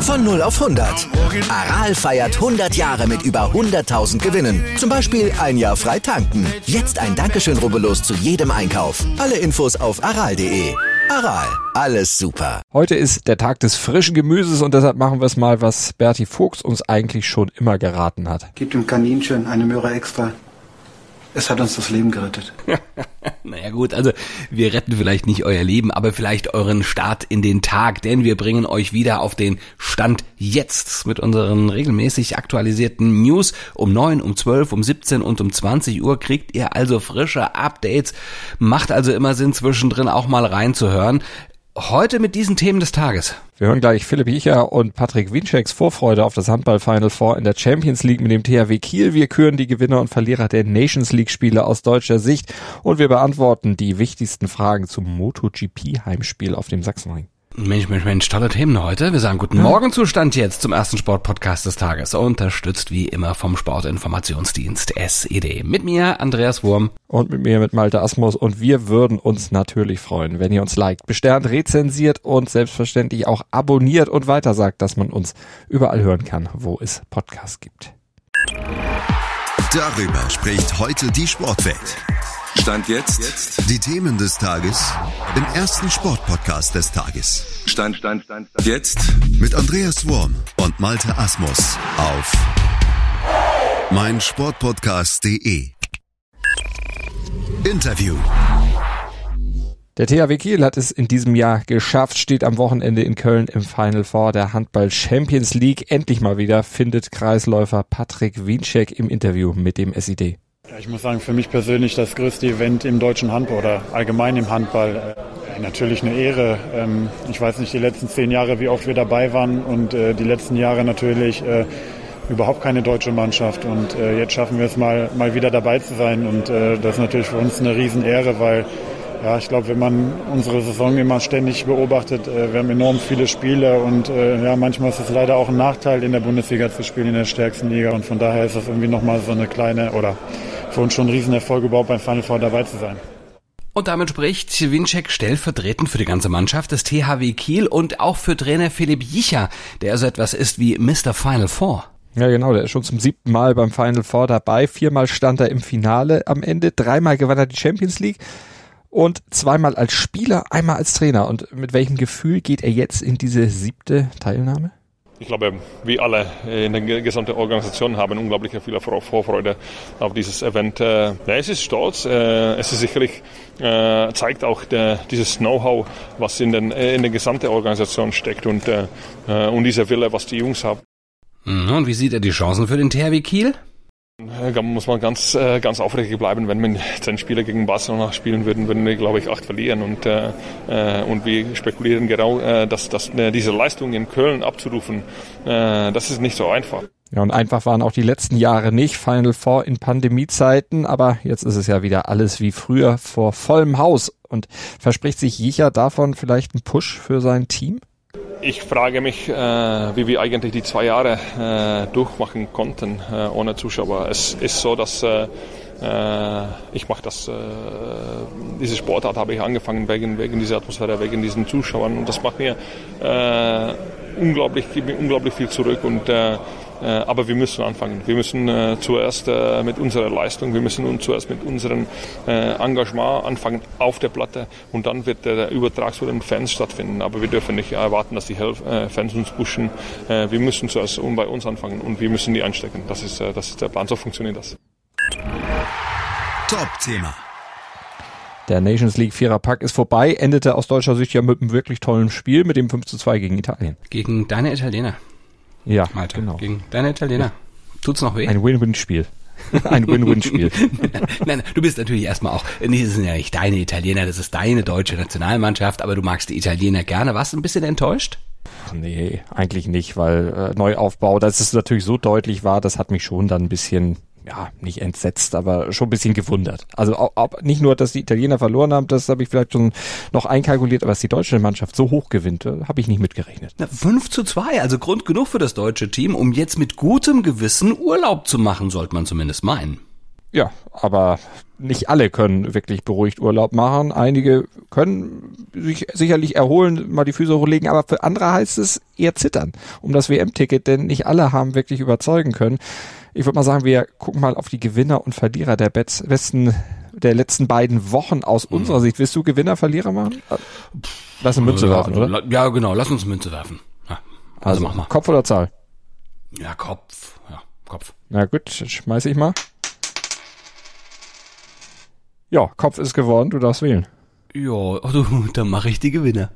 Von 0 auf 100. Aral feiert 100 Jahre mit über 100.000 Gewinnen. Zum Beispiel ein Jahr frei tanken. Jetzt ein Dankeschön, rubbellos zu jedem Einkauf. Alle Infos auf aral.de. Aral, alles super. Heute ist der Tag des frischen Gemüses und deshalb machen wir es mal, was Berti Fuchs uns eigentlich schon immer geraten hat. Gib dem Kaninchen eine Möhre extra. Es hat uns das Leben gerettet. naja gut, also wir retten vielleicht nicht euer Leben, aber vielleicht euren Start in den Tag, denn wir bringen euch wieder auf den Stand jetzt mit unseren regelmäßig aktualisierten News. Um neun, um zwölf, um 17 und um 20 Uhr kriegt ihr also frische Updates. Macht also immer Sinn, zwischendrin auch mal reinzuhören. Heute mit diesen Themen des Tages. Wir hören gleich Philipp Jicher und Patrick Winczeks Vorfreude auf das Handball Final Four in der Champions League mit dem THW Kiel. Wir küren die Gewinner und Verlierer der Nations League Spiele aus deutscher Sicht und wir beantworten die wichtigsten Fragen zum MotoGP Heimspiel auf dem Sachsenring. Mensch, Mensch, Mensch, tolle Themen heute. Wir sagen guten Morgen Zustand jetzt zum ersten Sportpodcast des Tages. Unterstützt wie immer vom Sportinformationsdienst SED. Mit mir Andreas Wurm. Und mit mir mit Malte Asmus. Und wir würden uns natürlich freuen, wenn ihr uns liked, besternt, rezensiert und selbstverständlich auch abonniert und weitersagt, dass man uns überall hören kann, wo es Podcasts gibt. Darüber spricht heute die Sportwelt. Stand jetzt. Die Themen des Tages im ersten Sportpodcast des Tages. Stand, Stand, Stand, Stand. Jetzt. Mit Andreas Worm und Malte Asmus auf meinsportpodcast.de. Interview. Der THW Kiel hat es in diesem Jahr geschafft, steht am Wochenende in Köln im Final Four der Handball Champions League. Endlich mal wieder findet Kreisläufer Patrick Wiencheck im Interview mit dem SID. Ja, ich muss sagen, für mich persönlich das größte Event im deutschen Handball oder allgemein im Handball. Äh, natürlich eine Ehre. Ähm, ich weiß nicht, die letzten zehn Jahre, wie oft wir dabei waren und äh, die letzten Jahre natürlich äh, überhaupt keine deutsche Mannschaft. Und äh, jetzt schaffen wir es mal, mal wieder dabei zu sein. Und äh, das ist natürlich für uns eine Riesenehre, weil ja, ich glaube, wenn man unsere Saison immer ständig beobachtet, äh, wir haben enorm viele Spiele und ja, manchmal ist es leider auch ein Nachteil, in der Bundesliga zu spielen, in der stärksten Liga. Und von daher ist das irgendwie nochmal so eine kleine oder für uns schon ein Riesenerfolg, überhaupt beim Final Four dabei zu sein. Und damit spricht Winczek stellvertretend für die ganze Mannschaft des THW Kiel und auch für Trainer Philipp Jicher, der so etwas ist wie Mr. Final Four. Ja, genau, der ist schon zum siebten Mal beim Final Four dabei. Viermal stand er im Finale am Ende, dreimal gewann er die Champions League und zweimal als Spieler, einmal als Trainer. Und mit welchem Gefühl geht er jetzt in diese siebte Teilnahme? Ich glaube, wir alle in der gesamten Organisation haben unglaublich viel Vorfreude auf dieses Event. Ja, es ist stolz. Es ist sicherlich zeigt auch dieses Know-how, was in, den, in der gesamten Organisation steckt und, und dieser Wille, was die Jungs haben. Und wie sieht er die Chancen für den THW Kiel? Da muss man ganz, äh, ganz aufrecht bleiben. Wenn wir zehn Spieler gegen Barcelona spielen würden, würden wir, glaube ich, acht verlieren. Und, äh, äh und wir spekulieren genau, äh, dass, dass diese Leistung in Köln abzurufen, äh, das ist nicht so einfach. Ja, und einfach waren auch die letzten Jahre nicht. Final Four in Pandemiezeiten, aber jetzt ist es ja wieder alles wie früher vor vollem Haus. Und verspricht sich Jicher davon vielleicht einen Push für sein Team? Ich frage mich, äh, wie wir eigentlich die zwei Jahre äh, durchmachen konnten äh, ohne Zuschauer. Es ist so, dass äh, äh, ich mache das, äh, diese Sportart habe ich angefangen wegen, wegen dieser Atmosphäre, wegen diesen Zuschauern und das macht mir unglaublich, gibt mir unglaublich viel zurück und aber wir müssen anfangen. Wir müssen äh, zuerst äh, mit unserer Leistung, wir müssen nun zuerst mit unserem Engagement anfangen auf der Platte und dann wird der Übertrag zu den Fans stattfinden. Aber wir dürfen nicht erwarten, dass die Fans uns pushen. Wir müssen zuerst bei uns anfangen und wir müssen die einstecken. Das ist, das ist der Plan. So funktioniert das. Top-Thema. Der Nations League Vierer Pack ist vorbei, endete aus deutscher Sicht ja mit einem wirklich tollen Spiel, mit dem 5 zu 2 gegen Italien. Gegen deine Italiener. Ja, Malta, genau. Gegen deine Italiener. Tut's noch weh? Ein Win-Win-Spiel. Ein Win-Win-Spiel. Nein, du bist natürlich erstmal auch, nee, das sind ja nicht deine Italiener, das ist deine deutsche Nationalmannschaft, aber du magst die Italiener gerne. Warst du ein bisschen enttäuscht? Nee, eigentlich nicht, weil äh, Neuaufbau, dass es natürlich so deutlich war, das hat mich schon dann ein bisschen ja, nicht entsetzt, aber schon ein bisschen gewundert. Also ob, nicht nur, dass die Italiener verloren haben, das habe ich vielleicht schon noch einkalkuliert, aber dass die deutsche Mannschaft so hoch gewinnt, äh, habe ich nicht mitgerechnet. Na, 5 zu 2, also Grund genug für das deutsche Team, um jetzt mit gutem Gewissen Urlaub zu machen, sollte man zumindest meinen. Ja, aber nicht alle können wirklich beruhigt Urlaub machen. Einige können sich sicherlich erholen, mal die Füße hochlegen, aber für andere heißt es eher zittern um das WM-Ticket, denn nicht alle haben wirklich überzeugen können. Ich würde mal sagen, wir gucken mal auf die Gewinner und Verlierer der besten der letzten beiden Wochen aus mhm. unserer Sicht. Willst du Gewinner, Verlierer machen? Lass eine Münze ja, werfen, oder? Ja, genau, lass uns Münze werfen. Ja, also, also mach mal. Kopf oder Zahl? Ja, Kopf. Ja, Kopf. Na gut, schmeiß ich mal. Ja, Kopf ist geworden, du darfst wählen. Ja, also, dann mache ich die Gewinner.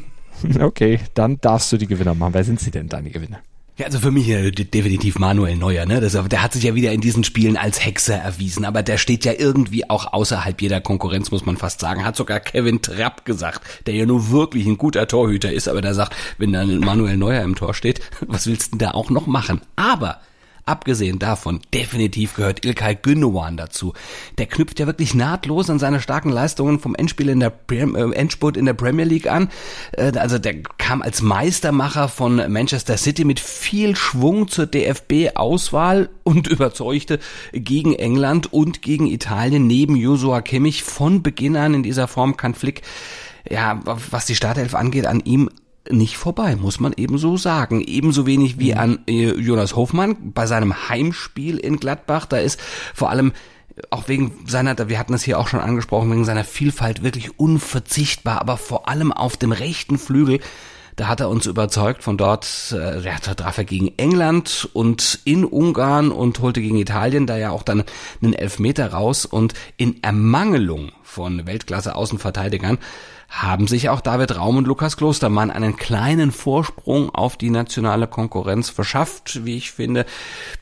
okay, dann darfst du die Gewinner machen. Wer sind sie denn, deine Gewinner? Ja, also für mich äh, definitiv Manuel Neuer, ne? Das, der hat sich ja wieder in diesen Spielen als Hexer erwiesen, aber der steht ja irgendwie auch außerhalb jeder Konkurrenz, muss man fast sagen. Hat sogar Kevin Trapp gesagt, der ja nur wirklich ein guter Torhüter ist, aber der sagt, wenn dann Manuel Neuer im Tor steht, was willst du denn da auch noch machen? Aber Abgesehen davon, definitiv gehört Ilkay Gündogan dazu. Der knüpft ja wirklich nahtlos an seine starken Leistungen vom Endspiel in der äh, Endspurt in der Premier League an. Äh, also der kam als Meistermacher von Manchester City mit viel Schwung zur DFB-Auswahl und überzeugte gegen England und gegen Italien neben Joshua Kimmich von Beginn an in dieser Form kann Flick ja, was die Startelf angeht, an ihm nicht vorbei, muss man ebenso sagen. Ebenso wenig wie mhm. an äh, Jonas Hofmann bei seinem Heimspiel in Gladbach. Da ist vor allem auch wegen seiner, wir hatten das hier auch schon angesprochen, wegen seiner Vielfalt wirklich unverzichtbar, aber vor allem auf dem rechten Flügel. Da hat er uns überzeugt, von dort äh, ja, da traf er gegen England und in Ungarn und holte gegen Italien da ja auch dann einen Elfmeter raus und in Ermangelung von Weltklasse Außenverteidigern haben sich auch David Raum und Lukas Klostermann einen kleinen Vorsprung auf die nationale Konkurrenz verschafft, wie ich finde.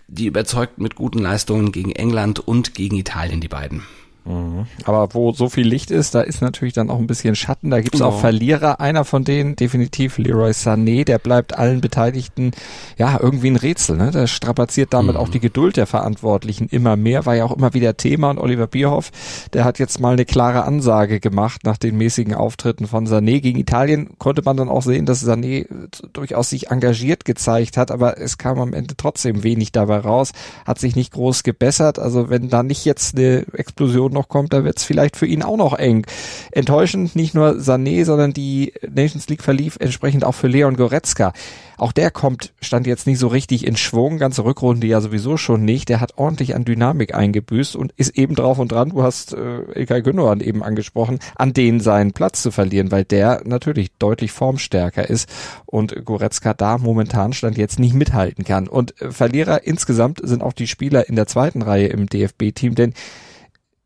Die überzeugt mit guten Leistungen gegen England und gegen Italien, die beiden. Mhm. Aber wo so viel Licht ist, da ist natürlich dann auch ein bisschen Schatten. Da gibt's genau. auch Verlierer. Einer von denen, definitiv Leroy Sané, der bleibt allen Beteiligten ja irgendwie ein Rätsel. Ne? Der strapaziert damit mhm. auch die Geduld der Verantwortlichen immer mehr. War ja auch immer wieder Thema. Und Oliver Bierhoff, der hat jetzt mal eine klare Ansage gemacht nach den mäßigen Auftritten von Sané. Gegen Italien konnte man dann auch sehen, dass Sané durchaus sich engagiert gezeigt hat, aber es kam am Ende trotzdem wenig dabei raus. Hat sich nicht groß gebessert. Also wenn da nicht jetzt eine Explosion noch kommt, da wird es vielleicht für ihn auch noch eng. Enttäuschend nicht nur Sané, sondern die Nations League verlief entsprechend auch für Leon Goretzka. Auch der kommt, stand jetzt nicht so richtig in Schwung, ganze Rückrunde ja sowieso schon nicht. Der hat ordentlich an Dynamik eingebüßt und ist eben drauf und dran, du hast äh, Ilkay Gündogan eben angesprochen, an denen seinen Platz zu verlieren, weil der natürlich deutlich formstärker ist und Goretzka da momentan stand jetzt nicht mithalten kann. Und äh, Verlierer insgesamt sind auch die Spieler in der zweiten Reihe im DFB-Team, denn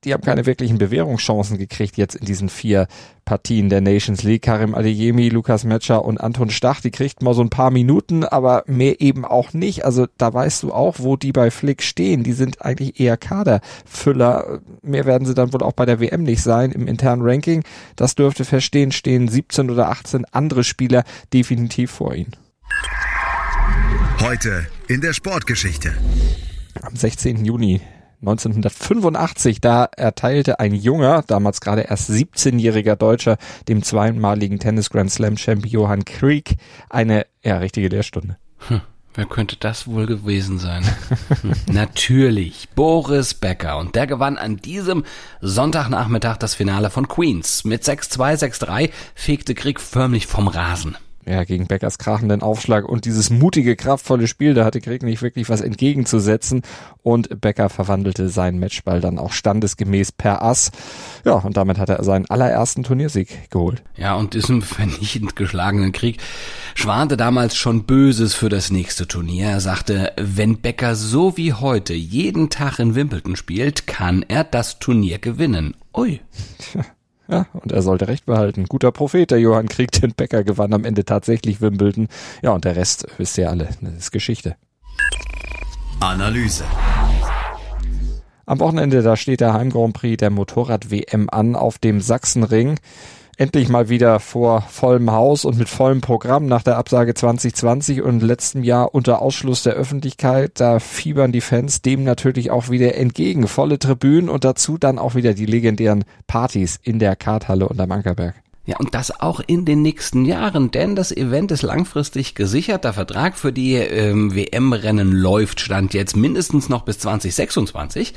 die haben keine wirklichen Bewährungschancen gekriegt jetzt in diesen vier Partien der Nations League. Karim Adeyemi, Lukas Metscher und Anton Stach, die kriegt mal so ein paar Minuten, aber mehr eben auch nicht. Also da weißt du auch, wo die bei Flick stehen. Die sind eigentlich eher Kaderfüller. Mehr werden sie dann wohl auch bei der WM nicht sein im internen Ranking. Das dürfte verstehen, stehen 17 oder 18 andere Spieler definitiv vor ihnen. Heute in der Sportgeschichte. Am 16. Juni 1985, da erteilte ein junger, damals gerade erst 17-jähriger Deutscher, dem zweimaligen Tennis Grand Slam Champion Johann Krieg eine, ja, richtige Lehrstunde. Hm. Wer könnte das wohl gewesen sein? Hm. Natürlich, Boris Becker. Und der gewann an diesem Sonntagnachmittag das Finale von Queens. Mit 6-2, 6-3 fegte Krieg förmlich vom Rasen ja, gegen Beckers krachenden Aufschlag und dieses mutige, kraftvolle Spiel, da hatte Krieg nicht wirklich was entgegenzusetzen und Becker verwandelte seinen Matchball dann auch standesgemäß per Ass. Ja, und damit hat er seinen allerersten Turniersieg geholt. Ja, und diesem vernichtend geschlagenen Krieg schwante damals schon Böses für das nächste Turnier. Er sagte, wenn Becker so wie heute jeden Tag in Wimbledon spielt, kann er das Turnier gewinnen. Ui. Ja, und er sollte recht behalten. Guter Prophet, der Johann Krieg, den Becker gewann am Ende tatsächlich Wimbledon. Ja, und der Rest wisst ihr alle, das ist Geschichte. Analyse. Am Wochenende, da steht der Heim Grand Prix der Motorrad-WM an auf dem Sachsenring endlich mal wieder vor vollem Haus und mit vollem Programm nach der Absage 2020 und letztem Jahr unter Ausschluss der Öffentlichkeit. Da fiebern die Fans dem natürlich auch wieder entgegen. Volle Tribünen und dazu dann auch wieder die legendären Partys in der Karthalle unterm Ankerberg. Ja, und das auch in den nächsten Jahren, denn das Event ist langfristig gesichert. Der Vertrag für die ähm, WM-Rennen läuft, stand jetzt mindestens noch bis 2026.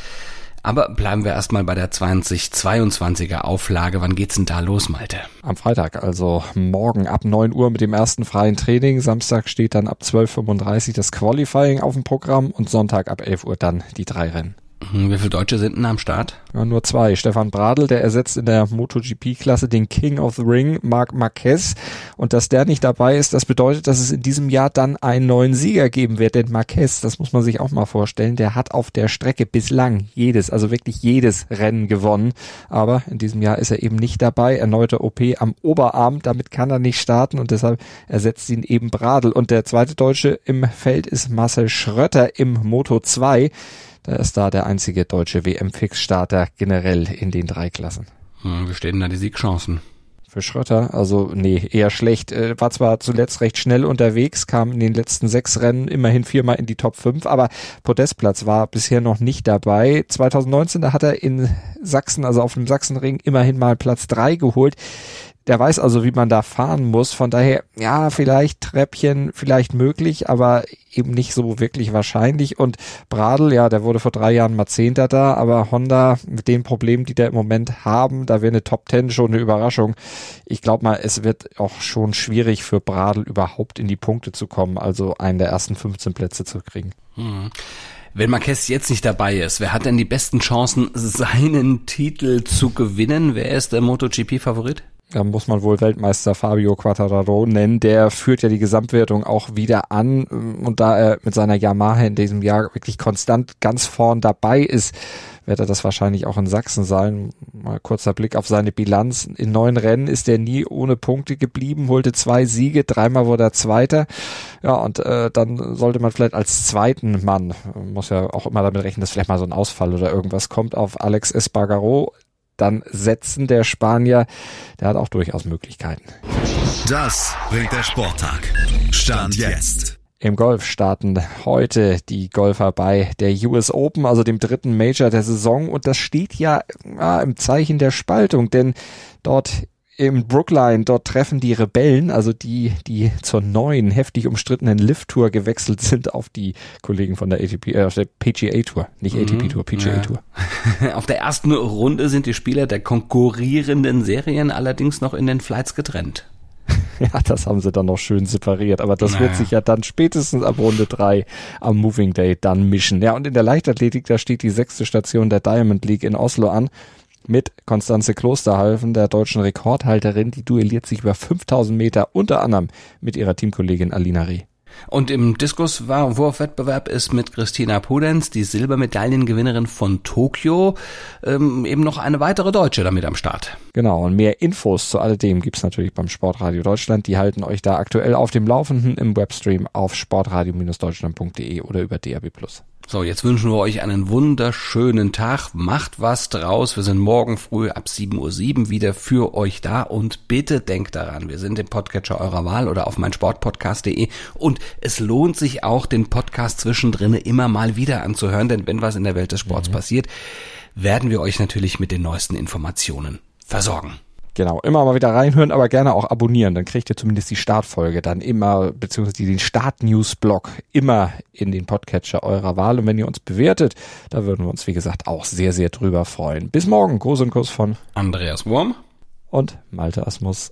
Aber bleiben wir erstmal bei der 2022er Auflage. Wann geht's denn da los, Malte? Am Freitag, also morgen ab 9 Uhr mit dem ersten freien Training. Samstag steht dann ab 12.35 Uhr das Qualifying auf dem Programm und Sonntag ab 11 Uhr dann die drei Rennen. Hm, wie viele Deutsche sind denn am Start? Ja, nur zwei. Stefan Bradl, der ersetzt in der MotoGP-Klasse den King of the Ring, Marc Marquez. Und dass der nicht dabei ist, das bedeutet, dass es in diesem Jahr dann einen neuen Sieger geben wird. Denn Marquez, das muss man sich auch mal vorstellen, der hat auf der Strecke bislang jedes, also wirklich jedes Rennen gewonnen. Aber in diesem Jahr ist er eben nicht dabei. Erneute OP am Oberarm, damit kann er nicht starten und deshalb ersetzt ihn eben Bradl. Und der zweite Deutsche im Feld ist Marcel Schrötter im Moto 2. Da ist da der einzige deutsche WM-Fix-Starter generell in den drei Klassen. Wie stehen da die Siegchancen? Für Schröter, also nee, eher schlecht. Äh, war zwar zuletzt recht schnell unterwegs, kam in den letzten sechs Rennen immerhin viermal in die Top 5, aber Podestplatz war bisher noch nicht dabei. 2019, da hat er in Sachsen, also auf dem Sachsenring, immerhin mal Platz drei geholt. Der weiß also, wie man da fahren muss. Von daher, ja, vielleicht Treppchen, vielleicht möglich, aber eben nicht so wirklich wahrscheinlich. Und Bradl, ja, der wurde vor drei Jahren mal Zehnter da, aber Honda mit den Problemen, die da im Moment haben, da wäre eine Top Ten schon eine Überraschung. Ich glaube mal, es wird auch schon schwierig für Bradl überhaupt in die Punkte zu kommen, also einen der ersten 15 Plätze zu kriegen. Hm. Wenn Marquez jetzt nicht dabei ist, wer hat denn die besten Chancen, seinen Titel zu gewinnen? Wer ist der MotoGP-Favorit? Da muss man wohl Weltmeister Fabio Quattararo nennen. Der führt ja die Gesamtwertung auch wieder an. Und da er mit seiner Yamaha in diesem Jahr wirklich konstant ganz vorn dabei ist, wird er das wahrscheinlich auch in Sachsen sein. Mal kurzer Blick auf seine Bilanz. In neun Rennen ist er nie ohne Punkte geblieben, holte zwei Siege, dreimal wurde er Zweiter. Ja, und äh, dann sollte man vielleicht als zweiten Mann, muss ja auch immer damit rechnen, dass vielleicht mal so ein Ausfall oder irgendwas kommt, auf Alex Espargaro dann setzen. Der Spanier, der hat auch durchaus Möglichkeiten. Das bringt der Sporttag. Stand jetzt. Im Golf starten heute die Golfer bei der US Open, also dem dritten Major der Saison. Und das steht ja, ja im Zeichen der Spaltung, denn dort im Brookline, dort treffen die Rebellen, also die, die zur neuen, heftig umstrittenen Lift-Tour gewechselt sind, auf die Kollegen von der ATP, äh, auf der PGA Tour, nicht mhm. ATP Tour, PGA ja. Auf der ersten Runde sind die Spieler der konkurrierenden Serien allerdings noch in den Flights getrennt. ja, das haben sie dann noch schön separiert, aber das naja. wird sich ja dann spätestens ab Runde drei am Moving Day dann mischen. Ja, und in der Leichtathletik, da steht die sechste Station der Diamond League in Oslo an mit Konstanze Klosterhalfen, der deutschen Rekordhalterin. Die duelliert sich über 5000 Meter, unter anderem mit ihrer Teamkollegin Alina Reh. Und im Diskuswurfwettbewerb ist mit Christina Pudenz, die Silbermedaillengewinnerin von Tokio, ähm, eben noch eine weitere Deutsche damit am Start. Genau, und mehr Infos zu alledem gibt's natürlich beim Sportradio Deutschland. Die halten euch da aktuell auf dem Laufenden im Webstream auf sportradio-deutschland.de oder über DAB+. So, jetzt wünschen wir euch einen wunderschönen Tag. Macht was draus. Wir sind morgen früh ab 7.07 Uhr wieder für euch da. Und bitte denkt daran, wir sind im Podcatcher eurer Wahl oder auf meinsportpodcast.de. Und es lohnt sich auch, den Podcast zwischendrin immer mal wieder anzuhören. Denn wenn was in der Welt des Sports mhm. passiert, werden wir euch natürlich mit den neuesten Informationen versorgen. Genau, immer mal wieder reinhören, aber gerne auch abonnieren. Dann kriegt ihr zumindest die Startfolge dann immer, beziehungsweise den Start-News-Blog immer in den Podcatcher eurer Wahl. Und wenn ihr uns bewertet, da würden wir uns, wie gesagt, auch sehr, sehr drüber freuen. Bis morgen. Gruß und Kuss von Andreas Wurm und Malte Asmus.